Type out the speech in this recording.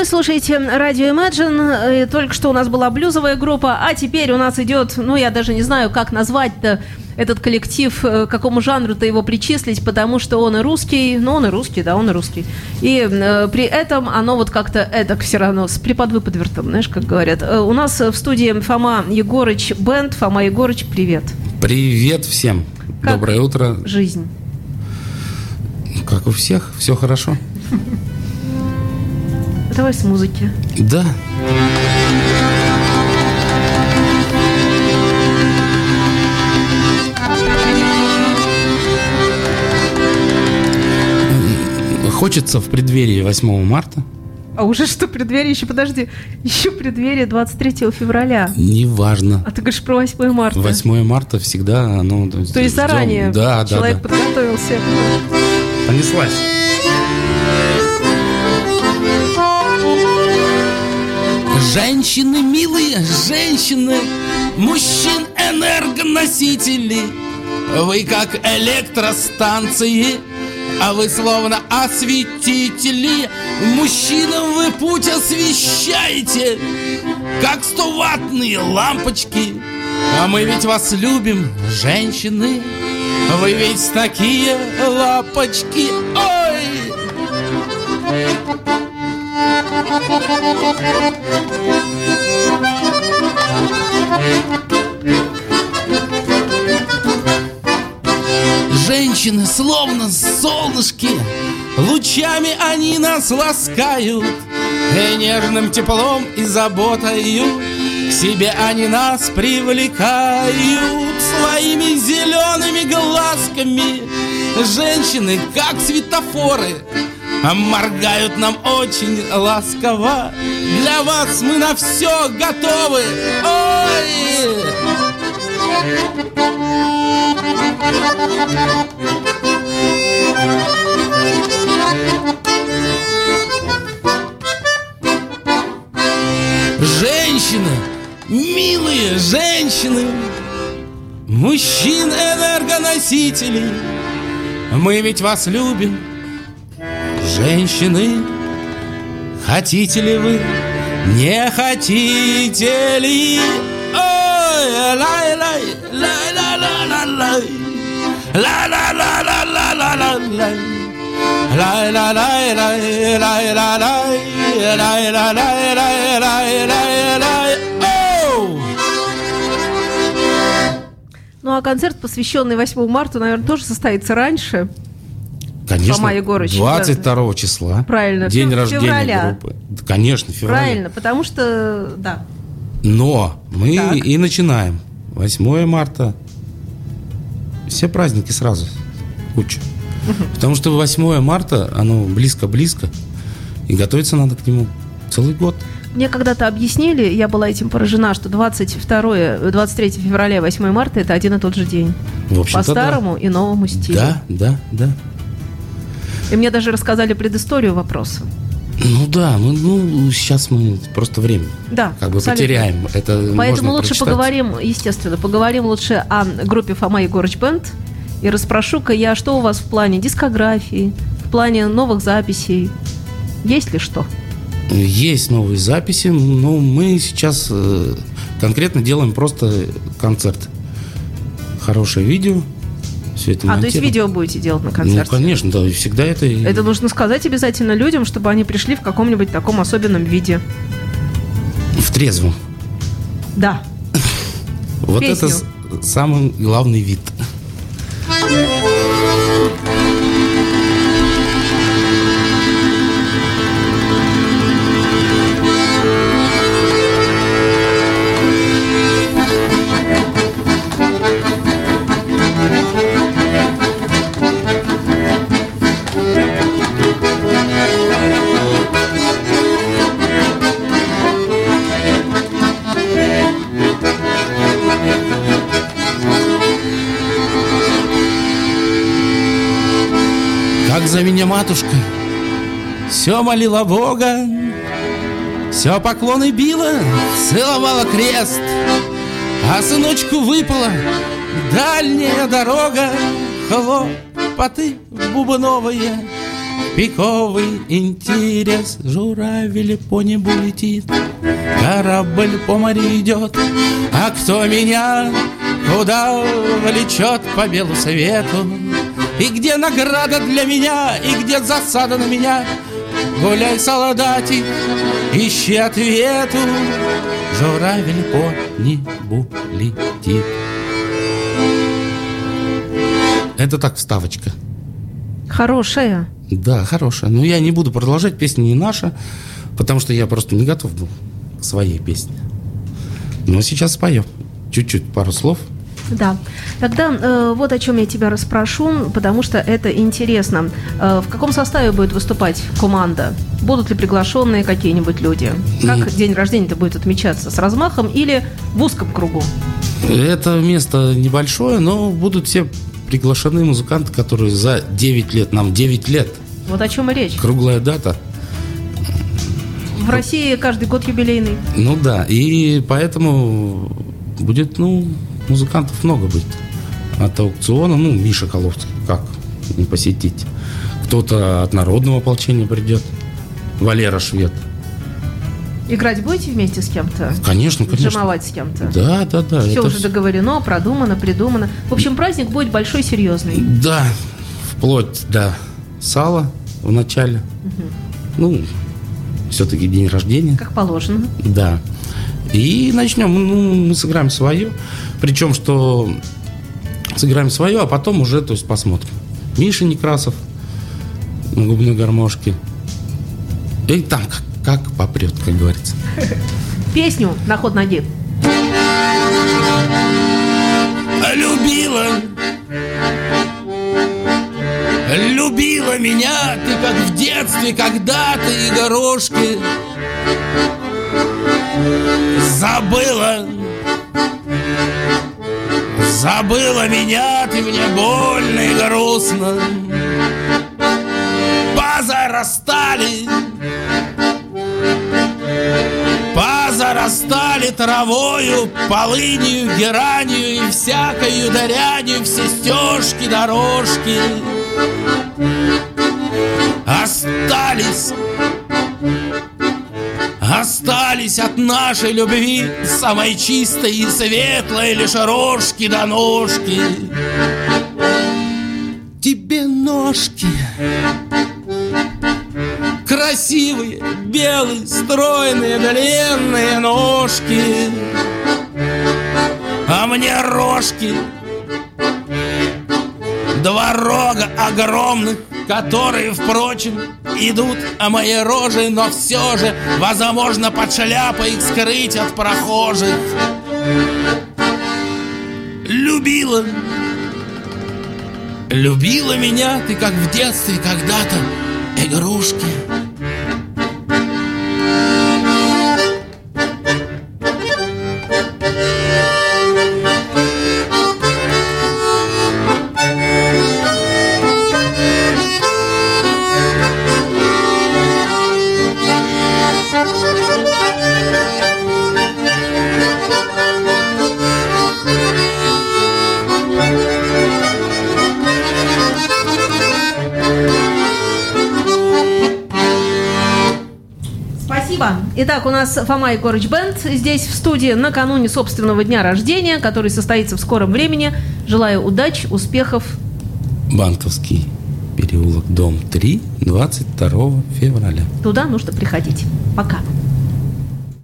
Вы слушаете радио Imagine. Только что у нас была блюзовая группа, а теперь у нас идет, ну, я даже не знаю, как назвать-то этот коллектив, к какому жанру-то его причислить, потому что он и русский, ну, он и русский, да, он и русский. И э, при этом оно вот как-то это все равно с приподвыподвертом, знаешь, как говорят. У нас в студии Фома Егорыч Бенд. Фома Егорыч, привет. Привет всем. Как Доброе утро. Жизнь. Как у всех, все хорошо. Давай с музыки. Да. Хочется в преддверии 8 марта. А уже что, преддверие, еще подожди, еще преддверие 23 февраля. Неважно. А ты говоришь про 8 марта. 8 марта всегда, ну... То есть, то есть заранее да, человек да, да. подготовился. Понеслась. Женщины милые, женщины, мужчин энергоносители. Вы как электростанции, а вы словно осветители. Мужчинам вы путь освещаете, как стоватные лампочки. А мы ведь вас любим, женщины. Вы ведь такие лапочки. Ой! Женщины словно солнышки Лучами они нас ласкают. И нежным теплом и заботою К себе они нас привлекают. Своими зелеными глазками Женщины, как светофоры моргают нам очень ласково. Для вас мы на все готовы. Ой! Женщины, милые женщины Мужчин энергоносителей Мы ведь вас любим Женщины, хотите ли вы, не хотите ли? Ой, лай-лай, лай лай лай лай лай ла-ла-ла-ла-ла-ла-лай. Ну а концерт, посвященный 8 марта, наверное, тоже состоится раньше. Конечно, Фома Егорыч, 22 да. числа. Правильно. День рождения февраля. группы. Конечно, февраля. Правильно, потому что, да. Но мы так. и начинаем. 8 марта. Все праздники сразу. Куча. Потому что 8 марта, оно близко-близко. И готовиться надо к нему целый год. Мне когда-то объяснили, я была этим поражена, что 22, 23 февраля и 8 марта это один и тот же день. По старому да. и новому стилю. Да, да, да. И мне даже рассказали предысторию вопроса. Ну да, ну, ну сейчас мы просто время да, как бы абсолютно. потеряем. Это Поэтому лучше прочитать. поговорим, естественно, поговорим лучше о группе Фома Егорыч Бенд. И расспрошу-ка я, что у вас в плане дискографии, в плане новых записей. Есть ли что? Есть новые записи, но мы сейчас э, конкретно делаем просто концерт. Хорошее видео, все это А, то есть видео будете делать на концерте? Ну, конечно, да, всегда это... Это нужно сказать обязательно людям, чтобы они пришли в каком-нибудь таком особенном виде. В трезвом. Да. Вот это самый главный вид. За меня матушка. Все молила Бога Все поклоны била Целовала крест А сыночку выпала Дальняя дорога Хлопоты бубновые пиковый интерес Журавель по небу летит Корабль по морю идет А кто меня куда влечет по белу свету И где награда для меня И где засада на меня Гуляй, солдатик, ищи ответу Журавель по небу летит Это так вставочка Хорошая. Да, хорошая. Но я не буду продолжать, песня не наша, потому что я просто не готов был к своей песне. Но сейчас споем. Чуть-чуть, пару слов. Да. Тогда э, вот о чем я тебя расспрошу, потому что это интересно. Э, в каком составе будет выступать команда? Будут ли приглашенные какие-нибудь люди? Как Mm. день рождения-то будет отмечаться? С размахом или в узком кругу? Это место небольшое, но будут все приглашены музыканты, которые за 9 лет, нам 9 лет, Вот о чем и речь. круглая дата. В России каждый год юбилейный. Ну да, и поэтому будет, ну, музыкантов много будет. От аукциона, ну, Миша Коловский, как не посетить. Кто-то от народного ополчения придет. Валера Швед. Играть будете вместе с кем-то? Конечно, конечно. Джамовать с кем-то? Да, да, да. Все уже вс- договорено, продумано, придумано. В общем, праздник будет большой, серьезный. Да, вплоть до сала в начале. Ну, все-таки день рождения. Как положено. Да. И начнем. Ну, мы сыграем свое. Причем, что сыграем свое, а потом уже, то есть, посмотрим. Миша Некрасов на губной гармошке. И там как, как попрет, как говорится. Песню на ход ноги. Любила Любила меня ты, как в детстве когда-то игрушки Забыла. Забыла меня ты мне больно и грустно. Позарастали Позарастали травою, полынью, геранью и всякою дарянью все стежки, дорожки. Остались, остались от нашей любви самой чистой и светлой лишь рожки до ножки. Тебе ножки красивые, белые, стройные, длинные ножки. А мне рожки Два рога огромных, которые, впрочем, идут о моей роже, но все же, возможно, под шляпой их скрыть от прохожих. Любила, любила меня ты, как в детстве когда-то, игрушки. Спасибо. Итак, у нас Фома Егорыч Бенд здесь в студии накануне собственного дня рождения, который состоится в скором времени. Желаю удач, успехов. Банковский переулок, дом 3, 22 февраля. Туда нужно приходить. Пока.